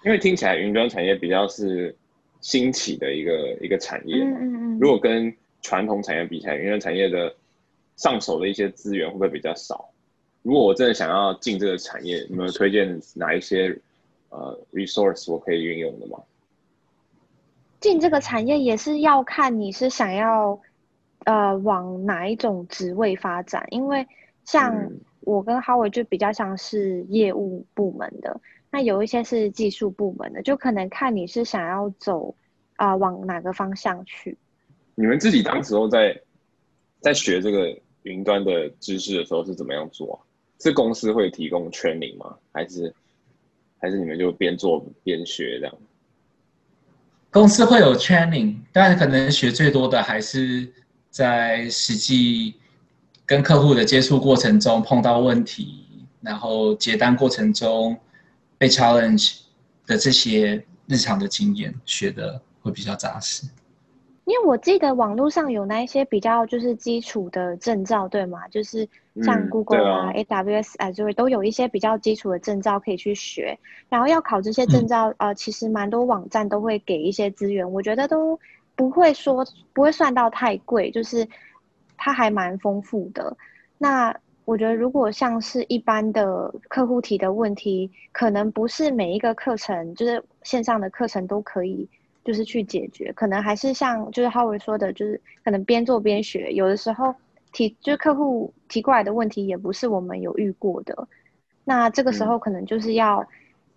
因为听起来云端产业比较是兴起的一个一个产业嘛。嗯嗯嗯。如果跟传统产业比起来，云端产业的上手的一些资源会不会比较少？如果我真的想要进这个产业，你们推荐哪一些呃 resource 我可以运用的吗？进这个产业也是要看你是想要呃往哪一种职位发展，因为像我跟 Howard 就比较像是业务部门的，那有一些是技术部门的，就可能看你是想要走啊往哪个方向去。你们自己当时候在在学这个云端的知识的时候是怎么样做？是公司会提供 training 吗？还是还是你们就边做边学这样？公司会有 training，但是可能学最多的还是在实际跟客户的接触过程中碰到问题，然后接单过程中。被 challenge 的这些日常的经验学的会比较扎实，因为我记得网络上有那一些比较就是基础的证照，对吗？就是像 Google 啊、AWS 啊，就会都有一些比较基础的证照可以去学。然后要考这些证照，呃，其实蛮多网站都会给一些资源，我觉得都不会说不会算到太贵，就是它还蛮丰富的。那我觉得，如果像是一般的客户提的问题，可能不是每一个课程，就是线上的课程都可以，就是去解决。可能还是像就是浩伟说的，就是可能边做边学。有的时候提就是客户提过来的问题，也不是我们有遇过的。那这个时候可能就是要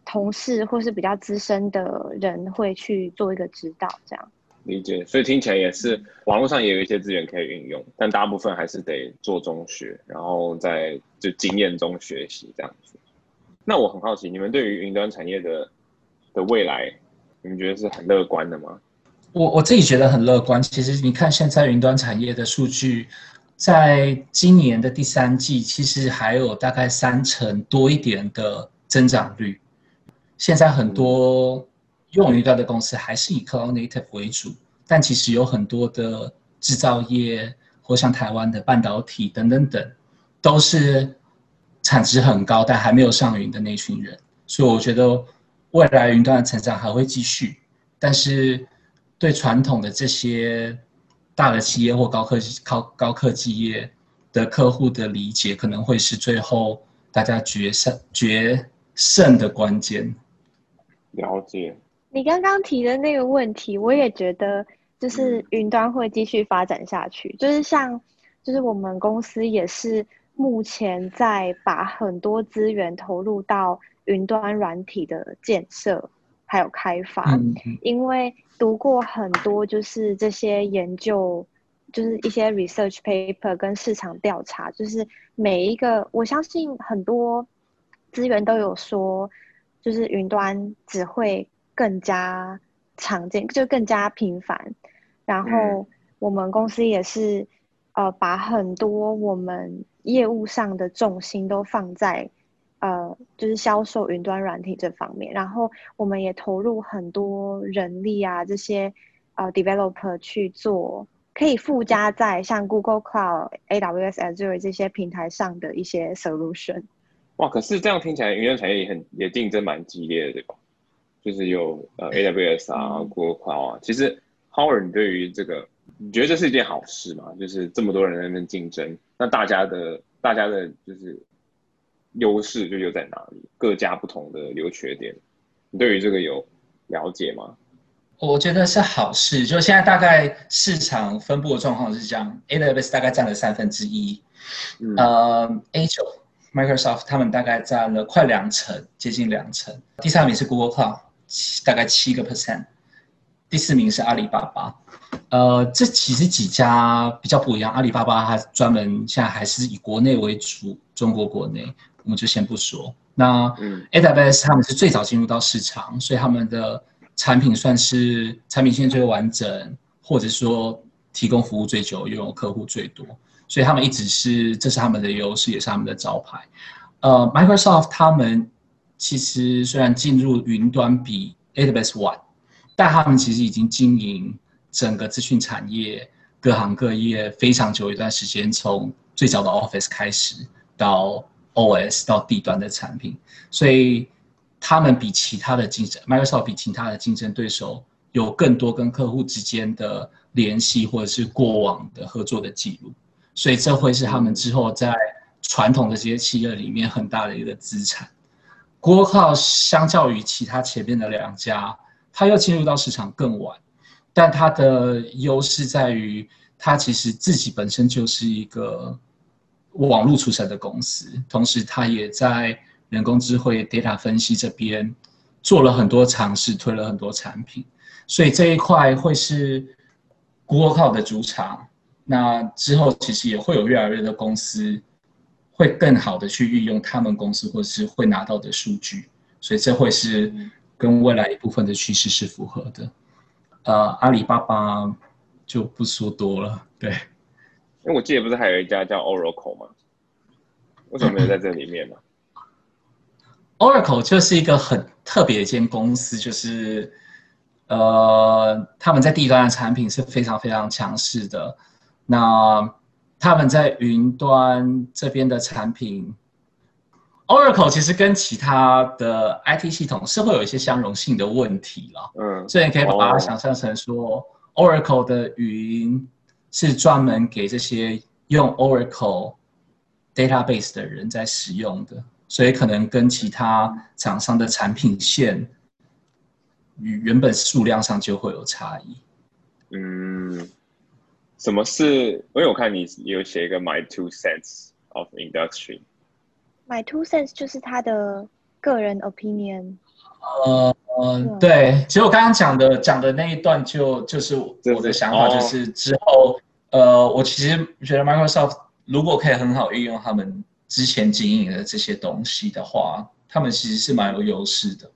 同事或是比较资深的人会去做一个指导，这样。理解，所以听起来也是网络上也有一些资源可以运用，但大部分还是得做中学，然后在就经验中学习这样子。那我很好奇，你们对于云端产业的的未来，你们觉得是很乐观的吗？我我自己觉得很乐观。其实你看现在云端产业的数据，在今年的第三季，其实还有大概三成多一点的增长率。现在很多。用云端的公司还是以 cloud native 为主，但其实有很多的制造业或像台湾的半导体等等等，都是产值很高但还没有上云的那群人。所以我觉得未来云端的成长还会继续，但是对传统的这些大的企业或高科技高高科技业的客户的理解，可能会是最后大家决胜决胜的关键。了解。你刚刚提的那个问题，我也觉得就是云端会继续发展下去。就是像，就是我们公司也是目前在把很多资源投入到云端软体的建设还有开发。因为读过很多就是这些研究，就是一些 research paper 跟市场调查，就是每一个我相信很多资源都有说，就是云端只会。更加常见，就更加频繁。然后我们公司也是，呃，把很多我们业务上的重心都放在，呃，就是销售云端软体这方面。然后我们也投入很多人力啊，这些呃 developer 去做，可以附加在像 Google Cloud、AWS、Azure 这些平台上的一些 solution。哇，可是这样听起来，云端产业也很也竞争蛮激烈的，对吧？就是有呃 AWS 啊，Google Cloud 啊。其实 Howard，你对于这个，你觉得这是一件好事吗？就是这么多人在那边竞争，那大家的大家的就是优势就又在哪里？各家不同的优缺点，你对于这个有了解吗？我觉得是好事。就现在大概市场分布的状况是这样：AWS 大概占了三分之一，呃，Azure、Microsoft 他们大概占了快两成，接近两成。第三名是 Google Cloud。大概七个 percent，第四名是阿里巴巴，呃，这其实几家比较不一样。阿里巴巴它专门现在还是以国内为主，中国国内我们就先不说。那 AWS 他们是最早进入到市场，所以他们的产品算是产品线最完整，或者说提供服务最久，拥有客户最多，所以他们一直是这是他们的优势，也是他们的招牌。呃，Microsoft 他们。其实虽然进入云端比 AWS 晚，但他们其实已经经营整个资讯产业各行各业非常久一段时间，从最早的 Office 开始到 OS 到地端的产品，所以他们比其他的竞争 Microsoft 比其他的竞争对手有更多跟客户之间的联系或者是过往的合作的记录，所以这会是他们之后在传统的这些企业里面很大的一个资产。郭浩相较于其他前面的两家，它又进入到市场更晚，但它的优势在于，它其实自己本身就是一个网络出身的公司，同时它也在人工智慧、data 分析这边做了很多尝试，推了很多产品，所以这一块会是郭浩的主场。那之后其实也会有越来越多公司会更好的去运用他们公司或是会拿到的数据，所以这会是跟未来一部分的趋势是符合的。呃，阿里巴巴就不说多了，对。因为我记得不是还有一家叫 Oracle 吗？为什么没有在这里面呢？Oracle 就是一个很特别的一间公司，就是呃，他们在地端的产品是非常非常强势的。那他们在云端这边的产品，Oracle 其实跟其他的 IT 系统是会有一些相容性的问题了。嗯，所以你可以把它想象成说，Oracle 的云是专门给这些用 Oracle database 的人在使用的，所以可能跟其他厂商的产品线与原本数量上就会有差异。嗯。什么是？因为我看你有写一个 My Two Cents of Industry。My Two Cents 就是他的个人 opinion。呃嗯，对，其实我刚刚讲的讲的那一段，就就是我的想法，就是之后，呃，我其实觉得 Microsoft 如果可以很好运用他们之前经营的这些东西的话，他们其实是蛮有优势的。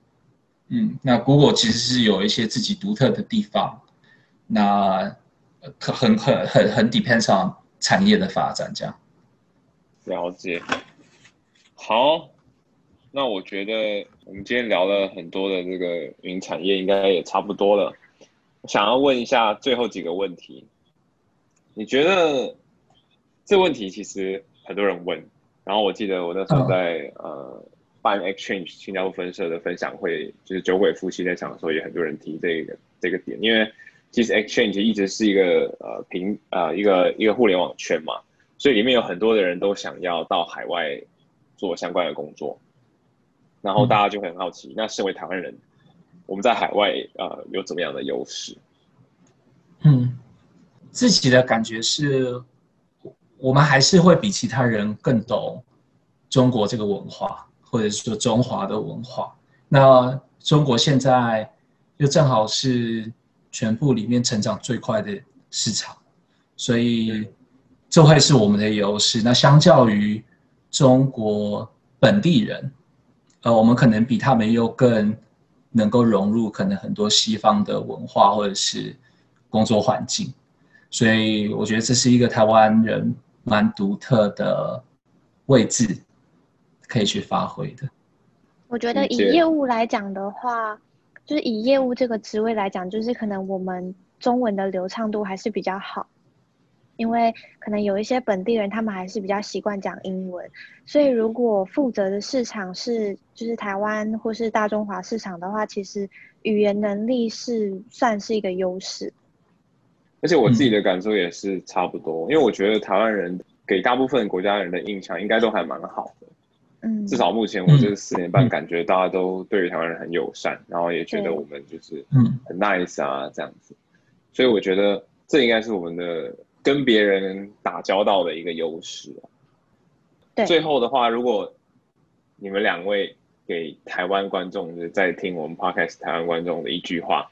嗯，那 Google 其实是有一些自己独特的地方。那可很很很很 depends on 产业的发展，这样了解。好，那我觉得我们今天聊了很多的这个云产业，应该也差不多了。想要问一下最后几个问题，你觉得这问题其实很多人问，然后我记得我那时候在呃办 Exchange 新加坡分社的分享会，就是酒鬼夫妻在场的时候，也很多人提这个这个点，因为。其实 Exchange 一直是一个呃平呃一个一个互联网圈嘛，所以里面有很多的人都想要到海外做相关的工作，然后大家就会很好奇，那身为台湾人，我们在海外呃有怎么样的优势？嗯，自己的感觉是，我们还是会比其他人更懂中国这个文化，或者说中华的文化。那中国现在又正好是。全部里面成长最快的市场，所以这会是我们的优势。那相较于中国本地人，呃，我们可能比他们又更能够融入可能很多西方的文化或者是工作环境，所以我觉得这是一个台湾人蛮独特的位置，可以去发挥的。我觉得以业务来讲的话。就是以业务这个职位来讲，就是可能我们中文的流畅度还是比较好，因为可能有一些本地人他们还是比较习惯讲英文，所以如果负责的市场是就是台湾或是大中华市场的话，其实语言能力是算是一个优势。而且我自己的感受也是差不多，因为我觉得台湾人给大部分国家人的印象应该都还蛮好的。嗯，至少目前我这四年半，感觉大家都对于台湾人很友善，然后也觉得我们就是嗯很 nice 啊这样子，所以我觉得这应该是我们的跟别人打交道的一个优势。对，最后的话，如果你们两位给台湾观众就是在听我们 podcast 台湾观众的一句话，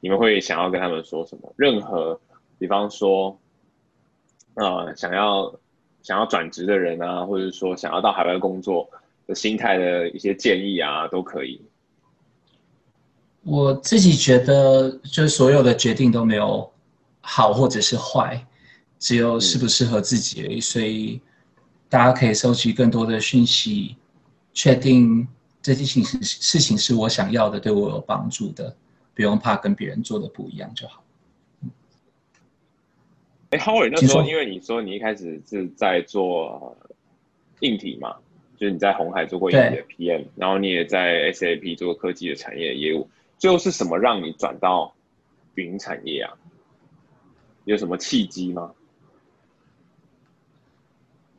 你们会想要跟他们说什么？任何，比方说，呃，想要。想要转职的人啊，或者说想要到海外工作的心态的一些建议啊，都可以。我自己觉得，就是所有的决定都没有好或者是坏，只有适不适合自己而已。所以大家可以收集更多的讯息，确定这件事情事情是我想要的，对我有帮助的，不用怕跟别人做的不一样就好。哎，Howard，那时候因为你说你一开始是在做硬体嘛，就是你在红海做过硬体的 PM，然后你也在 SAP 做科技的产业业务，最后是什么让你转到云产业啊？有什么契机吗？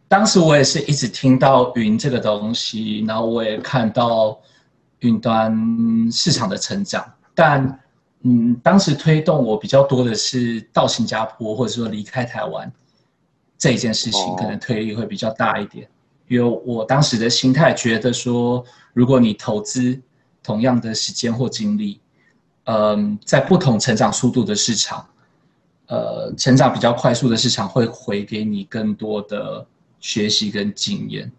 当时我也是一直听到云这个东西，然后我也看到云端市场的成长，但。嗯，当时推动我比较多的是到新加坡，或者说离开台湾这一件事情，可能推力会比较大一点。因为我当时的心态觉得说，如果你投资同样的时间或精力，嗯，在不同成长速度的市场，呃，成长比较快速的市场会回给你更多的学习跟经验。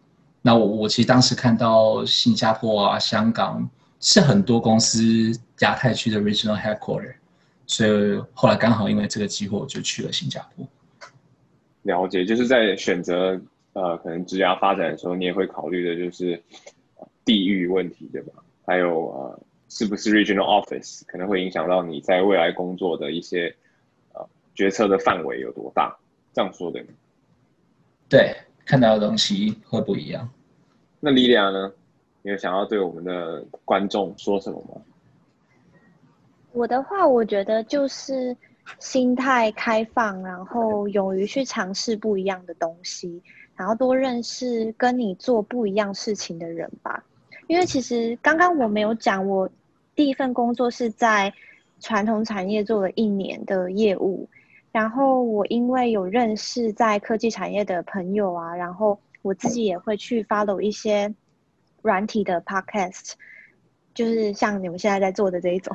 那我我其实当时看到新加坡啊、香港是很多公司亚太区的 regional headquarter，所以后来刚好因为这个机会，我就去了新加坡。了解，就是在选择呃可能职业发展的时候，你也会考虑的就是地域问题，对吧？还有呃是不是 regional office 可能会影响到你在未来工作的一些呃决策的范围有多大？这样说的。对，看到的东西会不一样。那莉莉亚呢？你有想要对我们的观众说什么吗？我的话，我觉得就是心态开放，然后勇于去尝试不一样的东西，然后多认识跟你做不一样事情的人吧。因为其实刚刚我没有讲，我第一份工作是在传统产业做了一年的业务，然后我因为有认识在科技产业的朋友啊，然后我自己也会去 follow 一些软体的 podcast，就是像你们现在在做的这一种。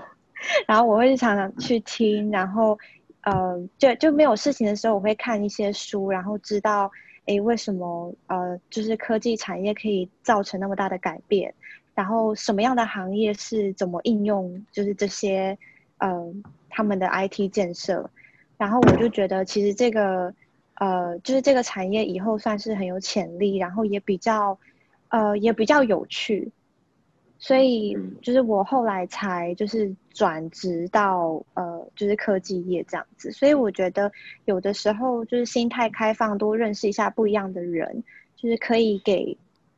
然后我会常常去听，然后，呃，就就没有事情的时候，我会看一些书，然后知道，哎，为什么呃，就是科技产业可以造成那么大的改变，然后什么样的行业是怎么应用，就是这些，呃，他们的 IT 建设，然后我就觉得其实这个，呃，就是这个产业以后算是很有潜力，然后也比较，呃，也比较有趣。所以就是我后来才就是转职到呃就是科技业这样子，所以我觉得有的时候就是心态开放，多认识一下不一样的人，就是可以给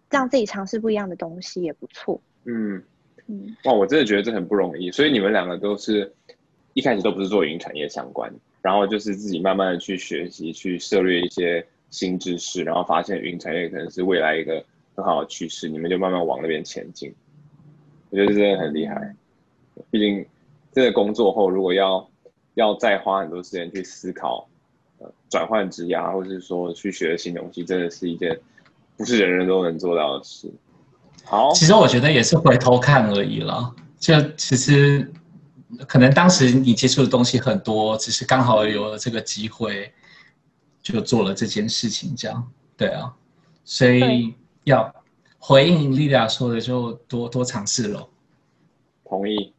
让自己尝试不一样的东西也不错。嗯嗯，哇，我真的觉得这很不容易。所以你们两个都是一开始都不是做云产业相关，然后就是自己慢慢的去学习，去涉猎一些新知识，然后发现云产业可能是未来一个很好的趋势，你们就慢慢往那边前进。我觉得真的很厉害，毕竟这个工作后，如果要要再花很多时间去思考，呃，转换职涯，或者是说去学新东西，真的是一件不是人人都能做到的事。好，其实我觉得也是回头看而已了。就其实可能当时你接触的东西很多，只是刚好有了这个机会，就做了这件事情，这样对啊。所以要。回应莉莉亚说的，就多多尝试喽。同意。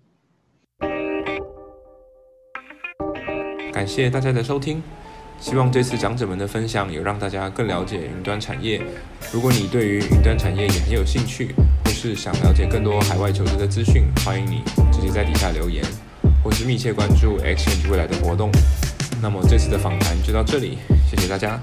感谢大家的收听，希望这次讲者们的分享有让大家更了解云端产业。如果你对于云端产业也很有兴趣，或是想了解更多海外求职的资讯，欢迎你直接在底下留言，或是密切关注 Exchange 未来的活动。那么这次的访谈就到这里，谢谢大家。